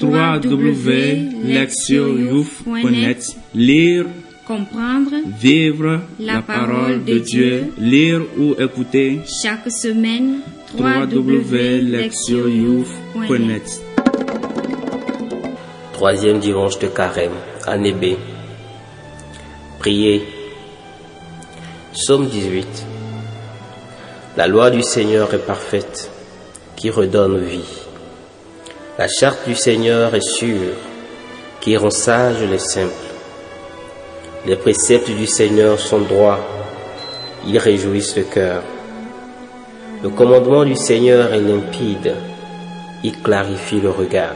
www.lectioyouf.net Lire, comprendre, vivre la parole de Dieu, lire ou écouter chaque semaine www.lectioyouf.net Troisième dimanche de carême, année B. Priez. Psaume 18. La loi du Seigneur est parfaite, qui redonne vie. La charte du Seigneur est sûre, qui rend sages les simples. Les préceptes du Seigneur sont droits, ils réjouissent le cœur. Le commandement du Seigneur est limpide, il clarifie le regard.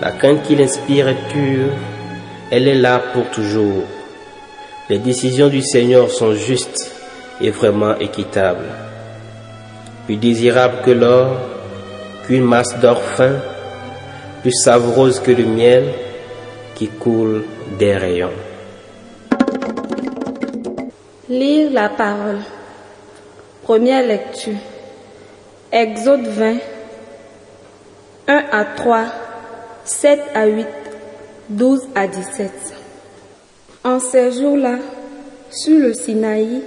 La crainte qu'il inspire est pure, elle est là pour toujours. Les décisions du Seigneur sont justes et vraiment équitables. Plus désirable que l'or, qu'une masse d'or fin, plus savoureuse que le miel qui coule des rayons. Lire la parole. Première lecture. Exode 20, 1 à 3, 7 à 8, 12 à 17. En ces jours-là, sur le Sinaï,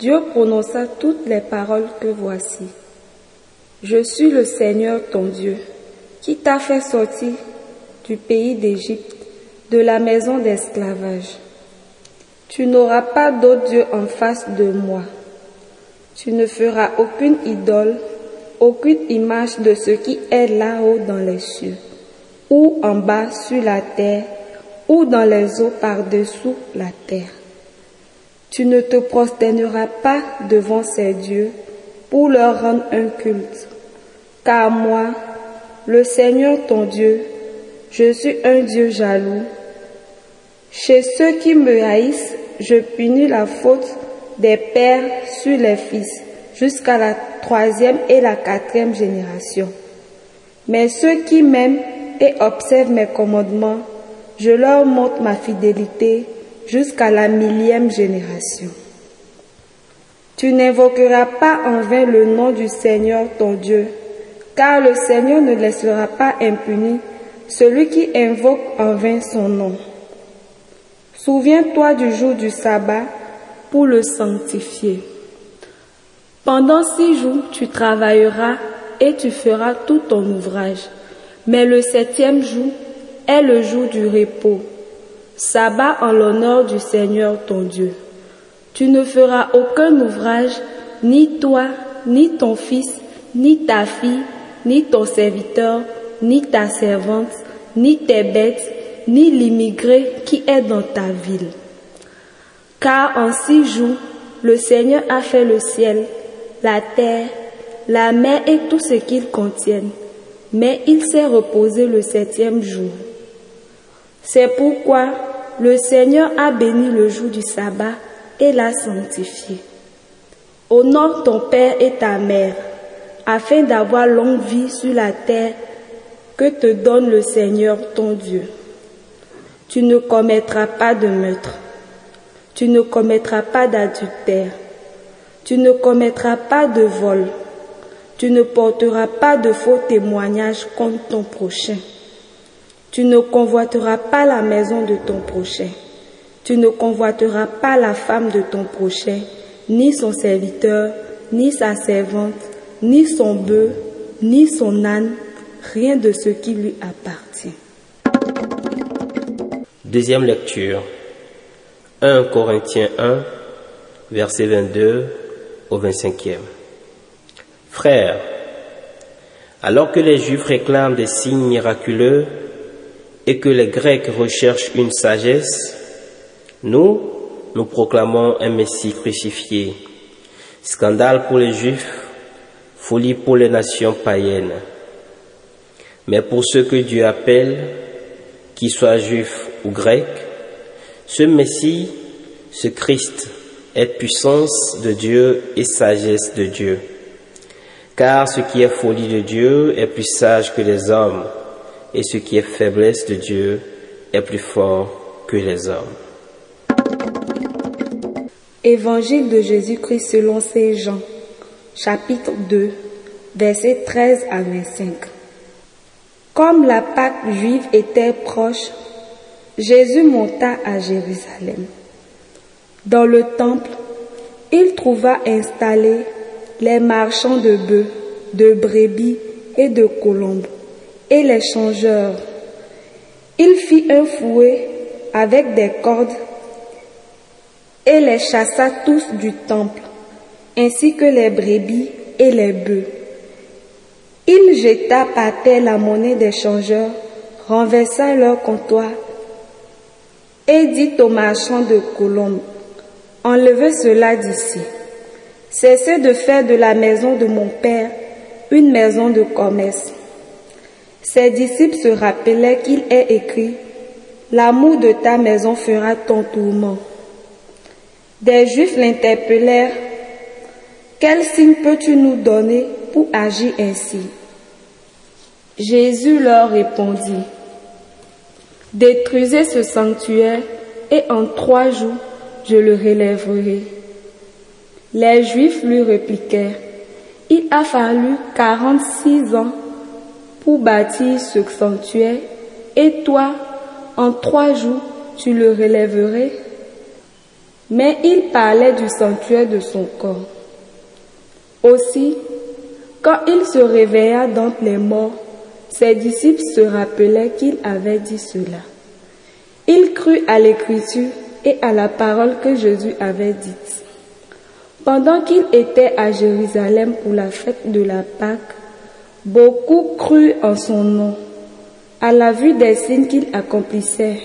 Dieu prononça toutes les paroles que voici. Je suis le Seigneur ton Dieu, qui t'a fait sortir du pays d'Égypte, de la maison d'esclavage. Tu n'auras pas d'autre Dieu en face de moi. Tu ne feras aucune idole, aucune image de ce qui est là-haut dans les cieux, ou en bas sur la terre, ou dans les eaux par-dessous la terre. Tu ne te prosterneras pas devant ces dieux pour leur rendre un culte, car moi, le Seigneur ton Dieu, je suis un Dieu jaloux. Chez ceux qui me haïssent, je punis la faute des pères sur les fils jusqu'à la troisième et la quatrième génération. Mais ceux qui m'aiment et observent mes commandements, je leur montre ma fidélité jusqu'à la millième génération. Tu n'invoqueras pas en vain le nom du Seigneur ton Dieu, car le Seigneur ne laissera pas impuni celui qui invoque en vain son nom. Souviens-toi du jour du sabbat pour le sanctifier. Pendant six jours, tu travailleras et tu feras tout ton ouvrage. Mais le septième jour est le jour du repos, sabbat en l'honneur du Seigneur ton Dieu. Tu ne feras aucun ouvrage, ni toi, ni ton fils, ni ta fille, ni ton serviteur, ni ta servante, ni tes bêtes, ni l'immigré qui est dans ta ville. Car en six jours, le Seigneur a fait le ciel, la terre, la mer et tout ce qu'ils contiennent, mais il s'est reposé le septième jour. C'est pourquoi le Seigneur a béni le jour du sabbat et l'a sanctifié. Honore ton père et ta mère, afin d'avoir longue vie sur la terre que te donne le Seigneur ton Dieu. Tu ne commettras pas de meurtre. Tu ne commettras pas d'adultère. Tu ne commettras pas de vol. Tu ne porteras pas de faux témoignages contre ton prochain. Tu ne convoiteras pas la maison de ton prochain. Tu ne convoiteras pas la femme de ton prochain, ni son serviteur, ni sa servante, ni son bœuf, ni son âne, rien de ce qui lui appartient. Deuxième lecture. 1 Corinthiens 1, verset 22 au 25e. Frères, alors que les Juifs réclament des signes miraculeux et que les Grecs recherchent une sagesse, nous, nous proclamons un Messie crucifié. Scandale pour les Juifs, folie pour les nations païennes. Mais pour ceux que Dieu appelle, qu'ils soient juifs ou grecs, ce Messie, ce Christ, est puissance de Dieu et sagesse de Dieu. Car ce qui est folie de Dieu est plus sage que les hommes, et ce qui est faiblesse de Dieu est plus fort que les hommes. Évangile de Jésus-Christ selon Saint Jean, chapitre 2, versets 13 à 25. Comme la Pâque juive était proche, Jésus monta à Jérusalem. Dans le temple, il trouva installés les marchands de bœufs, de brebis et de colombes, et les changeurs. Il fit un fouet avec des cordes et les chassa tous du temple, ainsi que les brebis et les bœufs. Il jeta par terre la monnaie des changeurs, renversa leur comptoir et dit aux marchands de colombes, enlevez cela d'ici. Cessez de faire de la maison de mon Père une maison de commerce. Ses disciples se rappelaient qu'il est écrit, L'amour de ta maison fera ton tourment. Des Juifs l'interpellèrent, Quel signe peux-tu nous donner pour agir ainsi? Jésus leur répondit, Détruisez ce sanctuaire et en trois jours je le relèverai. Les Juifs lui répliquèrent, Il a fallu quarante-six ans pour bâtir ce sanctuaire et toi, en trois jours, tu le relèverais? Mais il parlait du sanctuaire de son corps. Aussi, quand il se réveilla d'entre les morts, ses disciples se rappelaient qu'il avait dit cela. Il crut à l'écriture et à la parole que Jésus avait dite. Pendant qu'il était à Jérusalem pour la fête de la Pâque, beaucoup crurent en son nom, à la vue des signes qu'il accomplissait.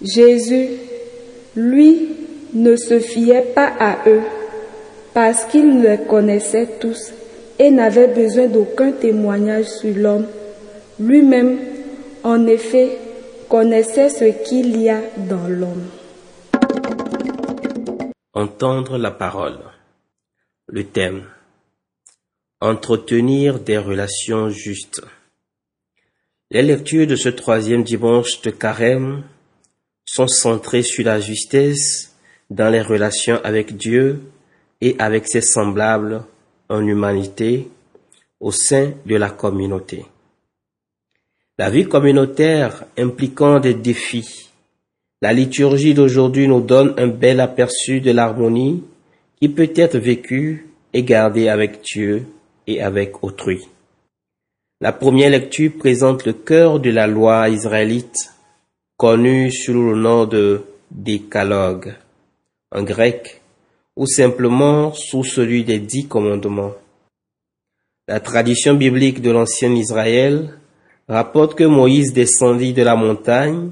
Jésus, lui, ne se fiait pas à eux, parce qu'il les connaissait tous et n'avait besoin d'aucun témoignage sur l'homme. Lui-même, en effet, connaissait ce qu'il y a dans l'homme. Entendre la parole. Le thème. Entretenir des relations justes. Les lectures de ce troisième dimanche de carême sont centrées sur la justesse dans les relations avec Dieu et avec ses semblables en humanité au sein de la communauté. La vie communautaire impliquant des défis, la liturgie d'aujourd'hui nous donne un bel aperçu de l'harmonie qui peut être vécue et gardée avec Dieu et avec autrui. La première lecture présente le cœur de la loi israélite, connue sous le nom de décalogue, en grec, ou simplement sous celui des dix commandements. La tradition biblique de l'ancien Israël rapporte que Moïse descendit de la montagne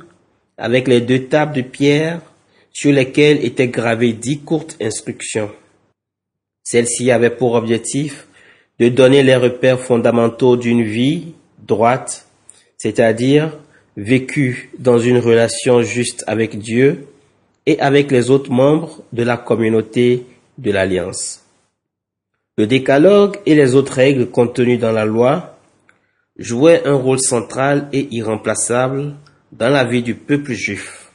avec les deux tables de pierre sur lesquelles étaient gravées dix courtes instructions. Celles-ci avaient pour objectif de donner les repères fondamentaux d'une vie droite, c'est-à-dire vécue dans une relation juste avec Dieu et avec les autres membres de la communauté de l'Alliance. Le décalogue et les autres règles contenues dans la loi jouaient un rôle central et irremplaçable dans la vie du peuple juif.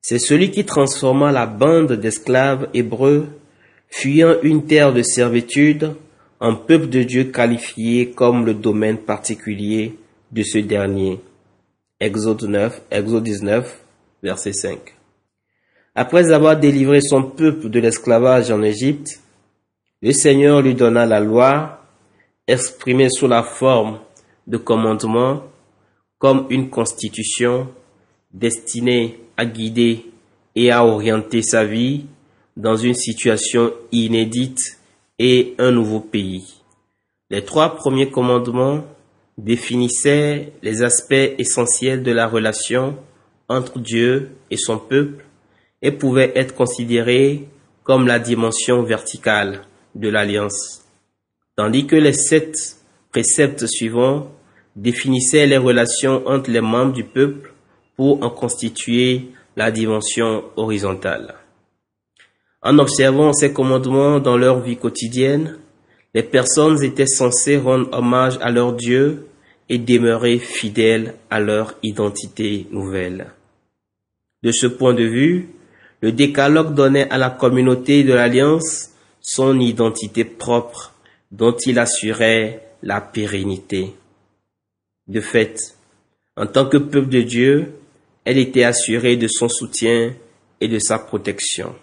C'est celui qui transforma la bande d'esclaves hébreux fuyant une terre de servitude en peuple de Dieu qualifié comme le domaine particulier de ce dernier. Exode 9, Exode 19, verset 5. Après avoir délivré son peuple de l'esclavage en Égypte, le Seigneur lui donna la loi, exprimée sous la forme de commandements, comme une constitution destinée à guider et à orienter sa vie dans une situation inédite et un nouveau pays. Les trois premiers commandements définissaient les aspects essentiels de la relation entre Dieu et son peuple et pouvait être considéré comme la dimension verticale de l'alliance, tandis que les sept préceptes suivants définissaient les relations entre les membres du peuple pour en constituer la dimension horizontale. En observant ces commandements dans leur vie quotidienne, les personnes étaient censées rendre hommage à leur Dieu et demeurer fidèles à leur identité nouvelle. De ce point de vue, le décalogue donnait à la communauté de l'Alliance son identité propre dont il assurait la pérennité. De fait, en tant que peuple de Dieu, elle était assurée de son soutien et de sa protection.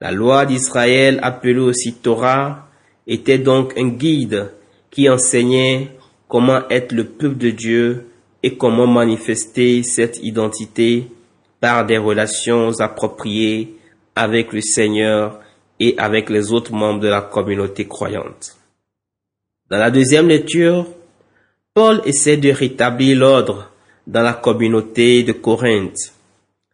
La loi d'Israël, appelée aussi Torah, était donc un guide qui enseignait comment être le peuple de Dieu et comment manifester cette identité par des relations appropriées avec le Seigneur et avec les autres membres de la communauté croyante. Dans la deuxième lecture, Paul essaie de rétablir l'ordre dans la communauté de Corinthe.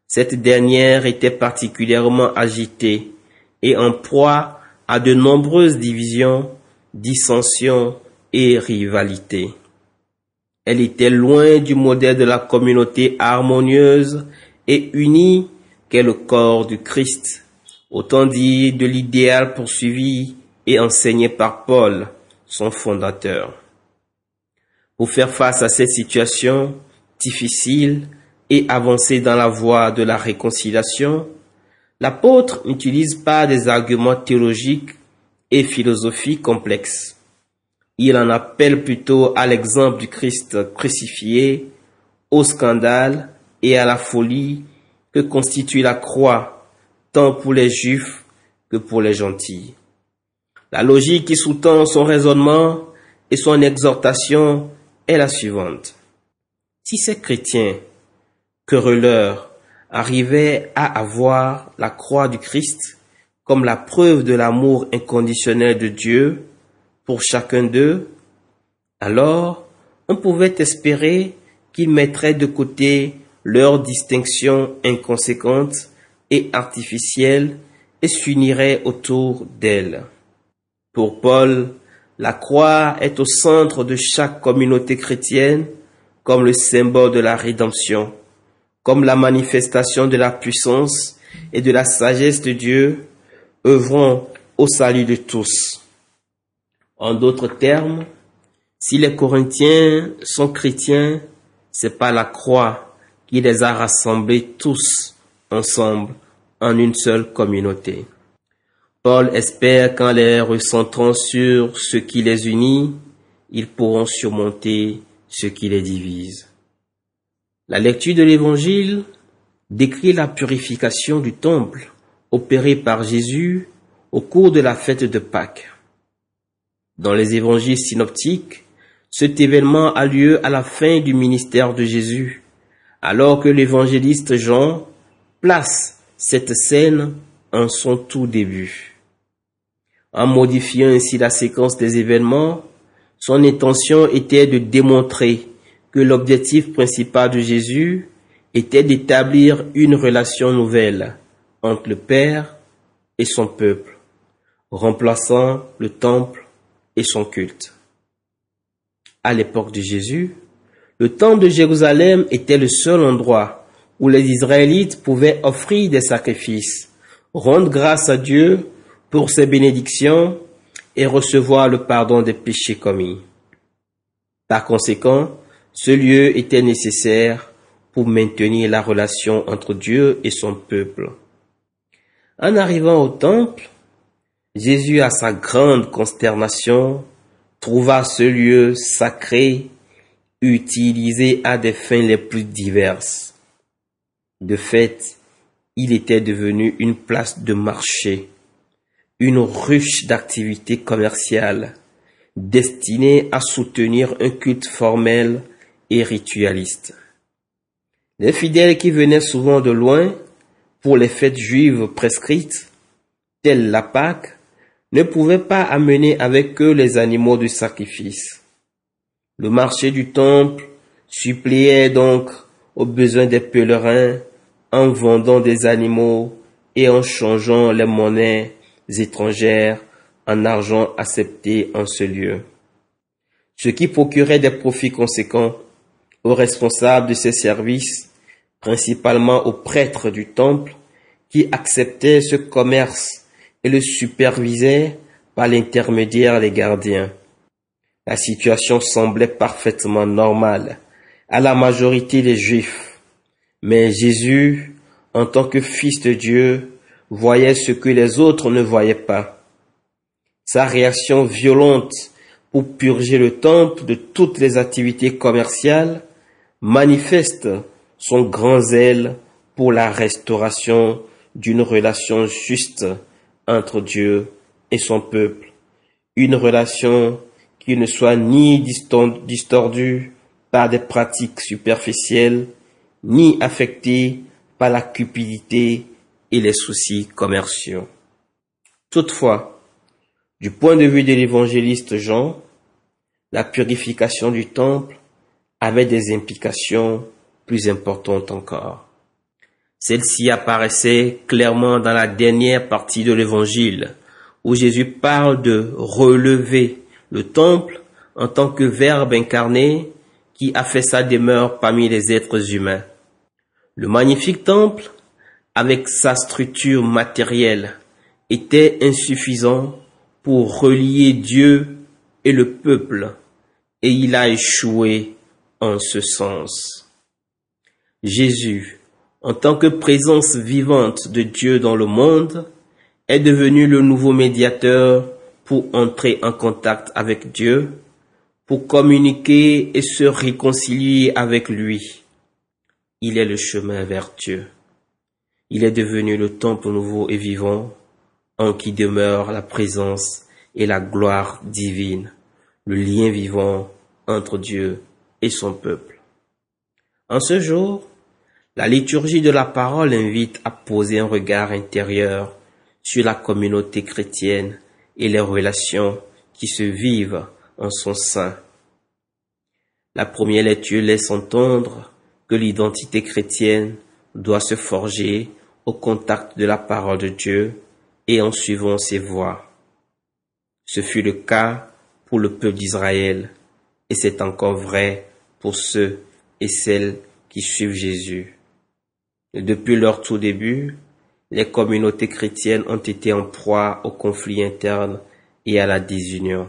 Cette dernière était particulièrement agitée et en proie à de nombreuses divisions, dissensions et rivalités. Elle était loin du modèle de la communauté harmonieuse et unie qu'est le corps du Christ, autant dit de l'idéal poursuivi et enseigné par Paul, son fondateur. Pour faire face à cette situation difficile et avancer dans la voie de la réconciliation, l'apôtre n'utilise pas des arguments théologiques et philosophiques complexes. Il en appelle plutôt à l'exemple du Christ crucifié, au scandale et à la folie que constitue la croix, tant pour les juifs que pour les gentils. La logique qui sous-tend son raisonnement et son exhortation est la suivante. Si ces chrétiens, querelleurs, arrivaient à avoir la croix du Christ comme la preuve de l'amour inconditionnel de Dieu pour chacun d'eux, alors on pouvait espérer qu'ils mettraient de côté leurs distinctions inconséquentes et artificielles et s'uniraient autour d'elles. Pour Paul, la croix est au centre de chaque communauté chrétienne comme le symbole de la rédemption, comme la manifestation de la puissance et de la sagesse de Dieu, œuvrant au salut de tous. En d'autres termes, si les Corinthiens sont chrétiens, c'est pas la croix qui les a rassemblés tous ensemble en une seule communauté. Paul espère qu'en les recentrant sur ce qui les unit, ils pourront surmonter ce qui les divise. La lecture de l'Évangile décrit la purification du temple opérée par Jésus au cours de la fête de Pâques. Dans les évangiles synoptiques, cet événement a lieu à la fin du ministère de Jésus, alors que l'évangéliste Jean place cette scène en son tout début. En modifiant ainsi la séquence des événements, son intention était de démontrer que l'objectif principal de Jésus était d'établir une relation nouvelle entre le Père et son peuple, remplaçant le temple et son culte. À l'époque de Jésus, le temple de Jérusalem était le seul endroit où les Israélites pouvaient offrir des sacrifices, rendre grâce à Dieu pour ses bénédictions et recevoir le pardon des péchés commis. Par conséquent, ce lieu était nécessaire pour maintenir la relation entre Dieu et son peuple. En arrivant au temple, Jésus, à sa grande consternation, trouva ce lieu sacré utilisé à des fins les plus diverses. De fait, il était devenu une place de marché, une ruche d'activités commerciales destinée à soutenir un culte formel et ritualiste. Les fidèles qui venaient souvent de loin pour les fêtes juives prescrites, telles la Pâque, ne pouvaient pas amener avec eux les animaux du sacrifice. Le marché du temple suppléait donc aux besoins des pèlerins en vendant des animaux et en changeant les monnaies étrangères en argent accepté en ce lieu. Ce qui procurait des profits conséquents aux responsables de ces services, principalement aux prêtres du temple, qui acceptaient ce commerce et le supervisaient par l'intermédiaire des gardiens. La situation semblait parfaitement normale à la majorité des Juifs. Mais Jésus, en tant que Fils de Dieu, voyait ce que les autres ne voyaient pas. Sa réaction violente pour purger le temple de toutes les activités commerciales, manifeste son grand zèle pour la restauration d'une relation juste entre Dieu et son peuple, une relation qui ne soit ni distordue par des pratiques superficielles, ni affectée par la cupidité et les soucis commerciaux. Toutefois, du point de vue de l'évangéliste Jean, la purification du temple avait des implications plus importantes encore. Celle-ci apparaissait clairement dans la dernière partie de l'évangile, où Jésus parle de relever le temple en tant que Verbe incarné qui a fait sa demeure parmi les êtres humains. Le magnifique temple, avec sa structure matérielle, était insuffisant pour relier Dieu et le peuple, et il a échoué en ce sens. Jésus, en tant que présence vivante de Dieu dans le monde, est devenu le nouveau médiateur pour entrer en contact avec Dieu, pour communiquer et se réconcilier avec lui. Il est le chemin vers Dieu. Il est devenu le temple nouveau et vivant en qui demeure la présence et la gloire divine, le lien vivant entre Dieu et son peuple. En ce jour, la liturgie de la parole invite à poser un regard intérieur sur la communauté chrétienne et les relations qui se vivent en son sein. La première lecture laisse entendre que l'identité chrétienne doit se forger au contact de la parole de Dieu et en suivant ses voies. Ce fut le cas pour le peuple d'Israël et c'est encore vrai pour ceux et celles qui suivent Jésus. Depuis leur tout début, les communautés chrétiennes ont été en proie aux conflits internes et à la désunion.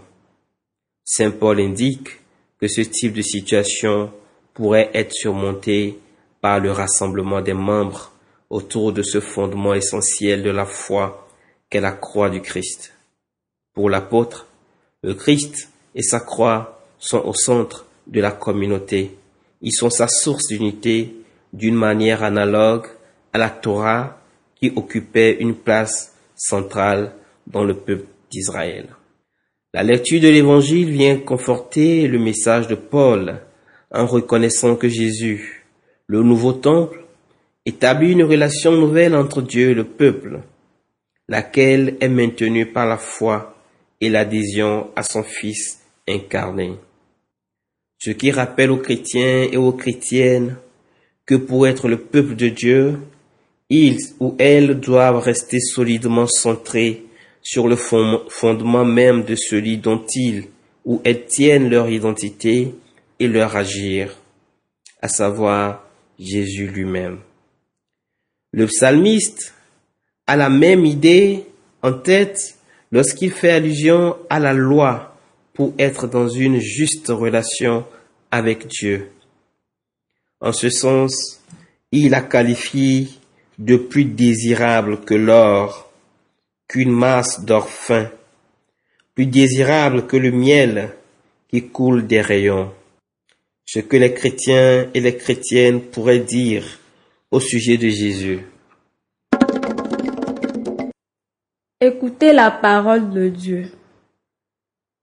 Saint Paul indique que ce type de situation pourrait être surmonté par le rassemblement des membres autour de ce fondement essentiel de la foi qu'est la croix du Christ. Pour l'apôtre, le Christ et sa croix sont au centre de la communauté. Ils sont sa source d'unité d'une manière analogue à la Torah qui occupait une place centrale dans le peuple d'Israël. La lecture de l'Évangile vient conforter le message de Paul en reconnaissant que Jésus, le nouveau temple, établit une relation nouvelle entre Dieu et le peuple, laquelle est maintenue par la foi et l'adhésion à son Fils incarné. Ce qui rappelle aux chrétiens et aux chrétiennes que pour être le peuple de Dieu, ils ou elles doivent rester solidement centrés sur le fondement même de celui dont ils ou elles tiennent leur identité et leur agir, à savoir Jésus lui-même. Le psalmiste a la même idée en tête lorsqu'il fait allusion à la loi pour être dans une juste relation avec Dieu. En ce sens, il la qualifie de plus désirable que l'or, qu'une masse d'or fin, plus désirable que le miel qui coule des rayons. Ce que les chrétiens et les chrétiennes pourraient dire au sujet de Jésus. Écoutez la parole de Dieu.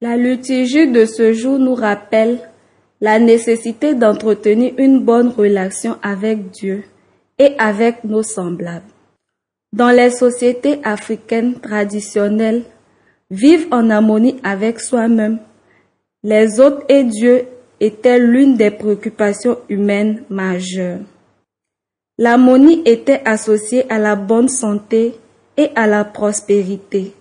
La liturgie de ce jour nous rappelle la nécessité d'entretenir une bonne relation avec Dieu et avec nos semblables. Dans les sociétés africaines traditionnelles, vivre en harmonie avec soi-même, les autres et Dieu étaient l'une des préoccupations humaines majeures. L'harmonie était associée à la bonne santé et à la prospérité,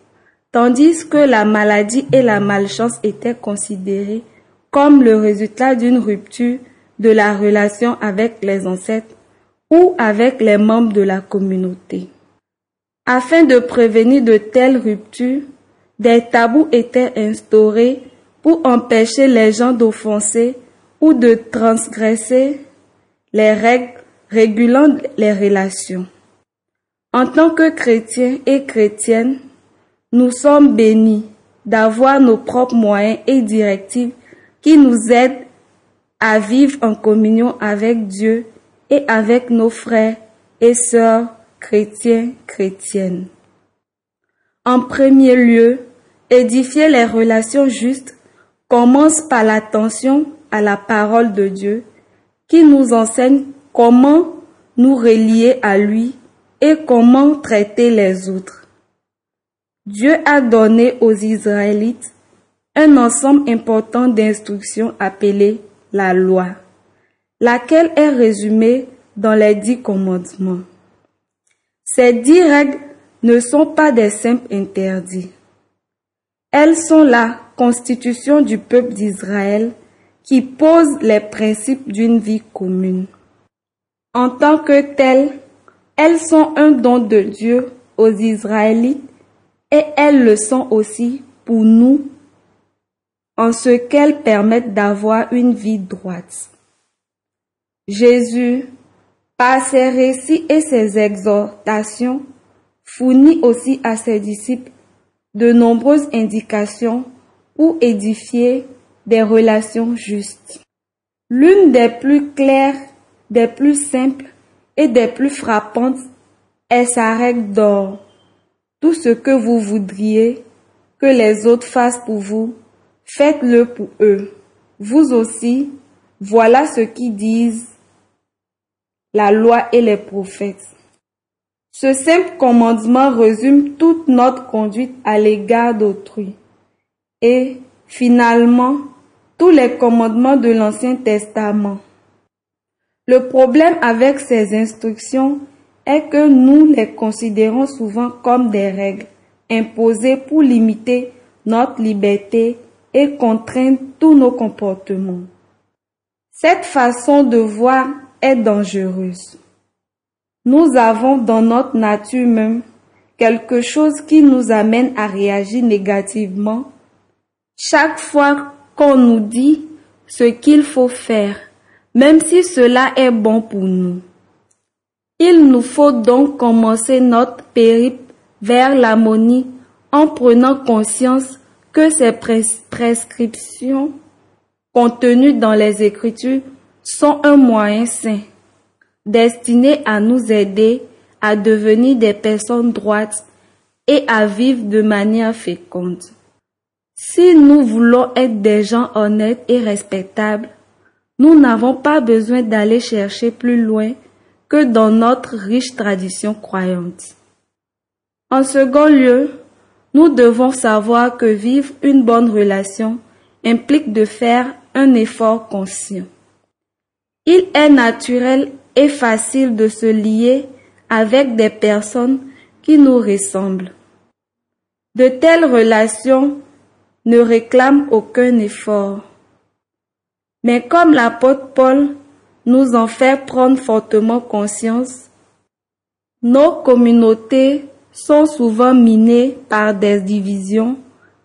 tandis que la maladie et la malchance étaient considérées comme le résultat d'une rupture de la relation avec les ancêtres ou avec les membres de la communauté. Afin de prévenir de telles ruptures, des tabous étaient instaurés pour empêcher les gens d'offenser ou de transgresser les règles régulant les relations. En tant que chrétiens et chrétiennes, nous sommes bénis d'avoir nos propres moyens et directives qui nous aident à vivre en communion avec Dieu et avec nos frères et sœurs chrétiens, chrétiennes. En premier lieu, édifier les relations justes commence par l'attention à la parole de Dieu qui nous enseigne comment nous relier à lui et comment traiter les autres. Dieu a donné aux Israélites un ensemble important d'instructions appelées la loi, laquelle est résumée dans les dix commandements? Ces dix règles ne sont pas des simples interdits. Elles sont la constitution du peuple d'Israël qui pose les principes d'une vie commune. En tant que telles, elles sont un don de Dieu aux Israélites et elles le sont aussi pour nous en ce qu'elles permettent d'avoir une vie droite. Jésus, par ses récits et ses exhortations, fournit aussi à ses disciples de nombreuses indications pour édifier des relations justes. L'une des plus claires, des plus simples et des plus frappantes est sa règle d'or. Tout ce que vous voudriez que les autres fassent pour vous, faites-le pour eux. Vous aussi, voilà ce qui disent la loi et les prophètes. Ce simple commandement résume toute notre conduite à l'égard d'autrui. Et, finalement, tous les commandements de l'Ancien Testament. Le problème avec ces instructions est que nous les considérons souvent comme des règles imposées pour limiter notre liberté et contraindre tous nos comportements. Cette façon de voir est dangereuse. Nous avons dans notre nature même quelque chose qui nous amène à réagir négativement chaque fois qu'on nous dit ce qu'il faut faire, même si cela est bon pour nous. Il nous faut donc commencer notre périple vers l'harmonie en prenant conscience que ces prescriptions contenues dans les Écritures sont un moyen sain, destiné à nous aider à devenir des personnes droites et à vivre de manière féconde. Si nous voulons être des gens honnêtes et respectables, nous n'avons pas besoin d'aller chercher plus loin que dans notre riche tradition croyante. En second lieu, nous devons savoir que vivre une bonne relation implique de faire un effort conscient. Il est naturel et facile de se lier avec des personnes qui nous ressemblent. De telles relations ne réclament aucun effort. Mais comme l'apôtre Paul nous en fait prendre fortement conscience, nos communautés sont souvent minées par des divisions,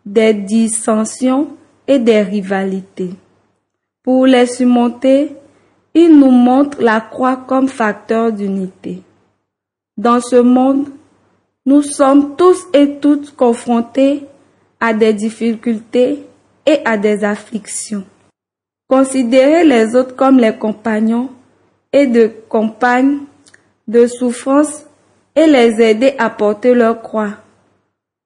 des dissensions et des rivalités. Pour les surmonter, il nous montre la croix comme facteur d'unité. Dans ce monde, nous sommes tous et toutes confrontés à des difficultés et à des afflictions. Considérer les autres comme les compagnons et de compagnes de souffrance et les aider à porter leur croix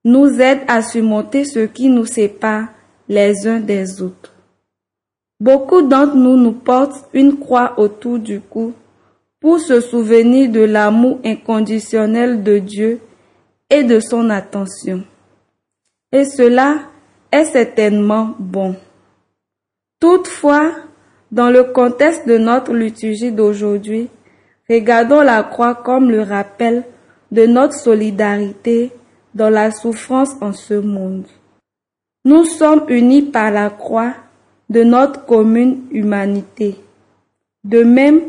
nous aide à surmonter ce qui nous sépare les uns des autres. Beaucoup d'entre nous nous portent une croix autour du cou pour se souvenir de l'amour inconditionnel de Dieu et de son attention. Et cela est certainement bon. Toutefois, dans le contexte de notre liturgie d'aujourd'hui, regardons la croix comme le rappel de notre solidarité dans la souffrance en ce monde. Nous sommes unis par la croix de notre commune humanité, de même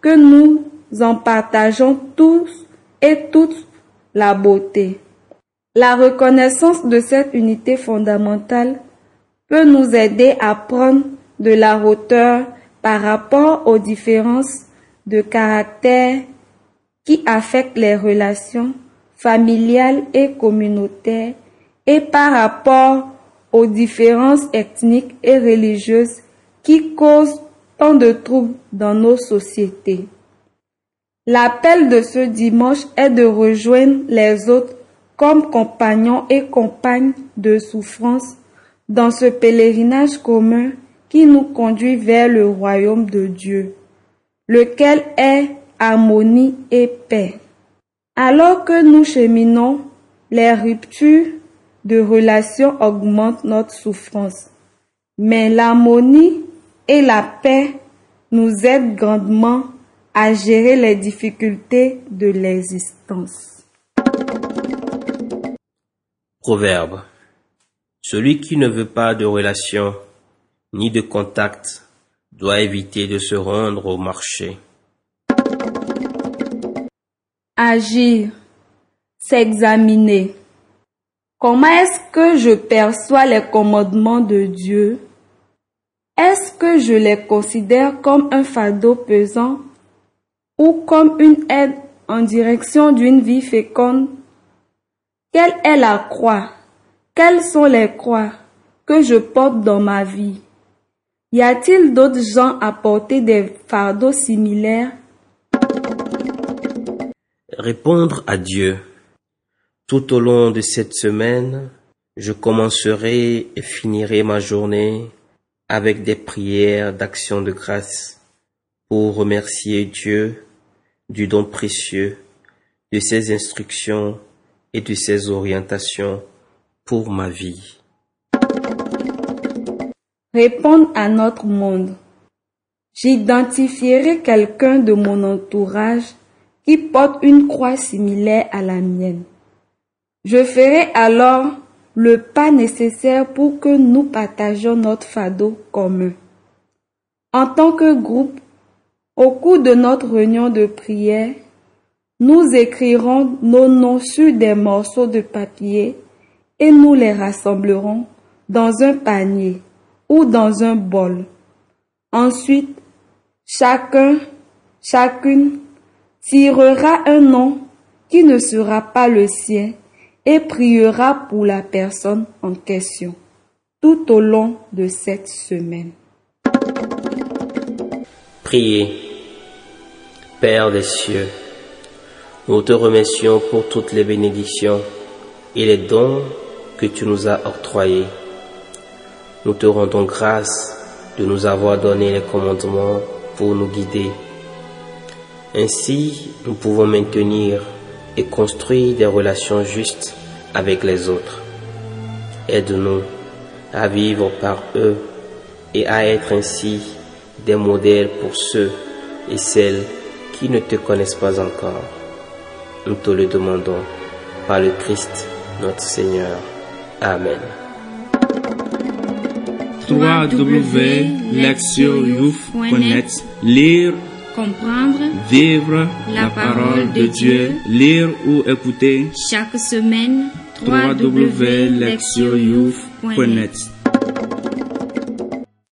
que nous en partageons tous et toutes la beauté. La reconnaissance de cette unité fondamentale peut nous aider à prendre de la hauteur par rapport aux différences de caractère qui affectent les relations familiales et communautaires et par rapport aux différences ethniques et religieuses qui causent tant de troubles dans nos sociétés. L'appel de ce dimanche est de rejoindre les autres comme compagnons et compagnes de souffrance dans ce pèlerinage commun qui nous conduit vers le royaume de Dieu, lequel est harmonie et paix. Alors que nous cheminons, les ruptures de relations augmentent notre souffrance. Mais l'harmonie et la paix nous aident grandement à gérer les difficultés de l'existence. Proverbe. Celui qui ne veut pas de relation ni de contact doit éviter de se rendre au marché. Agir, s'examiner. Comment est-ce que je perçois les commandements de Dieu? Est-ce que je les considère comme un fardeau pesant ou comme une aide en direction d'une vie féconde? Quelle est la croix? Quelles sont les croix que je porte dans ma vie? Y a-t-il d'autres gens à porter des fardeaux similaires? Répondre à Dieu. Tout au long de cette semaine, je commencerai et finirai ma journée avec des prières d'action de grâce pour remercier Dieu du don précieux de ses instructions et de ses orientations pour ma vie. Répondre à notre monde. J'identifierai quelqu'un de mon entourage qui porte une croix similaire à la mienne. Je ferai alors le pas nécessaire pour que nous partagions notre fardeau commun. En tant que groupe, au cours de notre réunion de prière, nous écrirons nos noms sur des morceaux de papier et nous les rassemblerons dans un panier ou dans un bol. Ensuite, chacun, chacune tirera un nom qui ne sera pas le sien et priera pour la personne en question tout au long de cette semaine. Priez. Père des cieux, nous te remercions pour toutes les bénédictions et les dons que tu nous as octroyés. Nous te rendons grâce de nous avoir donné les commandements pour nous guider. Ainsi, nous pouvons maintenir et construire des relations justes avec les autres. Aide-nous à vivre par eux et à être ainsi des modèles pour ceux et celles qui ne te connaissent pas encore. Nous te le demandons par le Christ notre Seigneur. Amen. www.lectioyouf.net Lire, Comprendre vivre La parole de Dieu. Lire ou écouter chaque semaine www.lectioyouf.net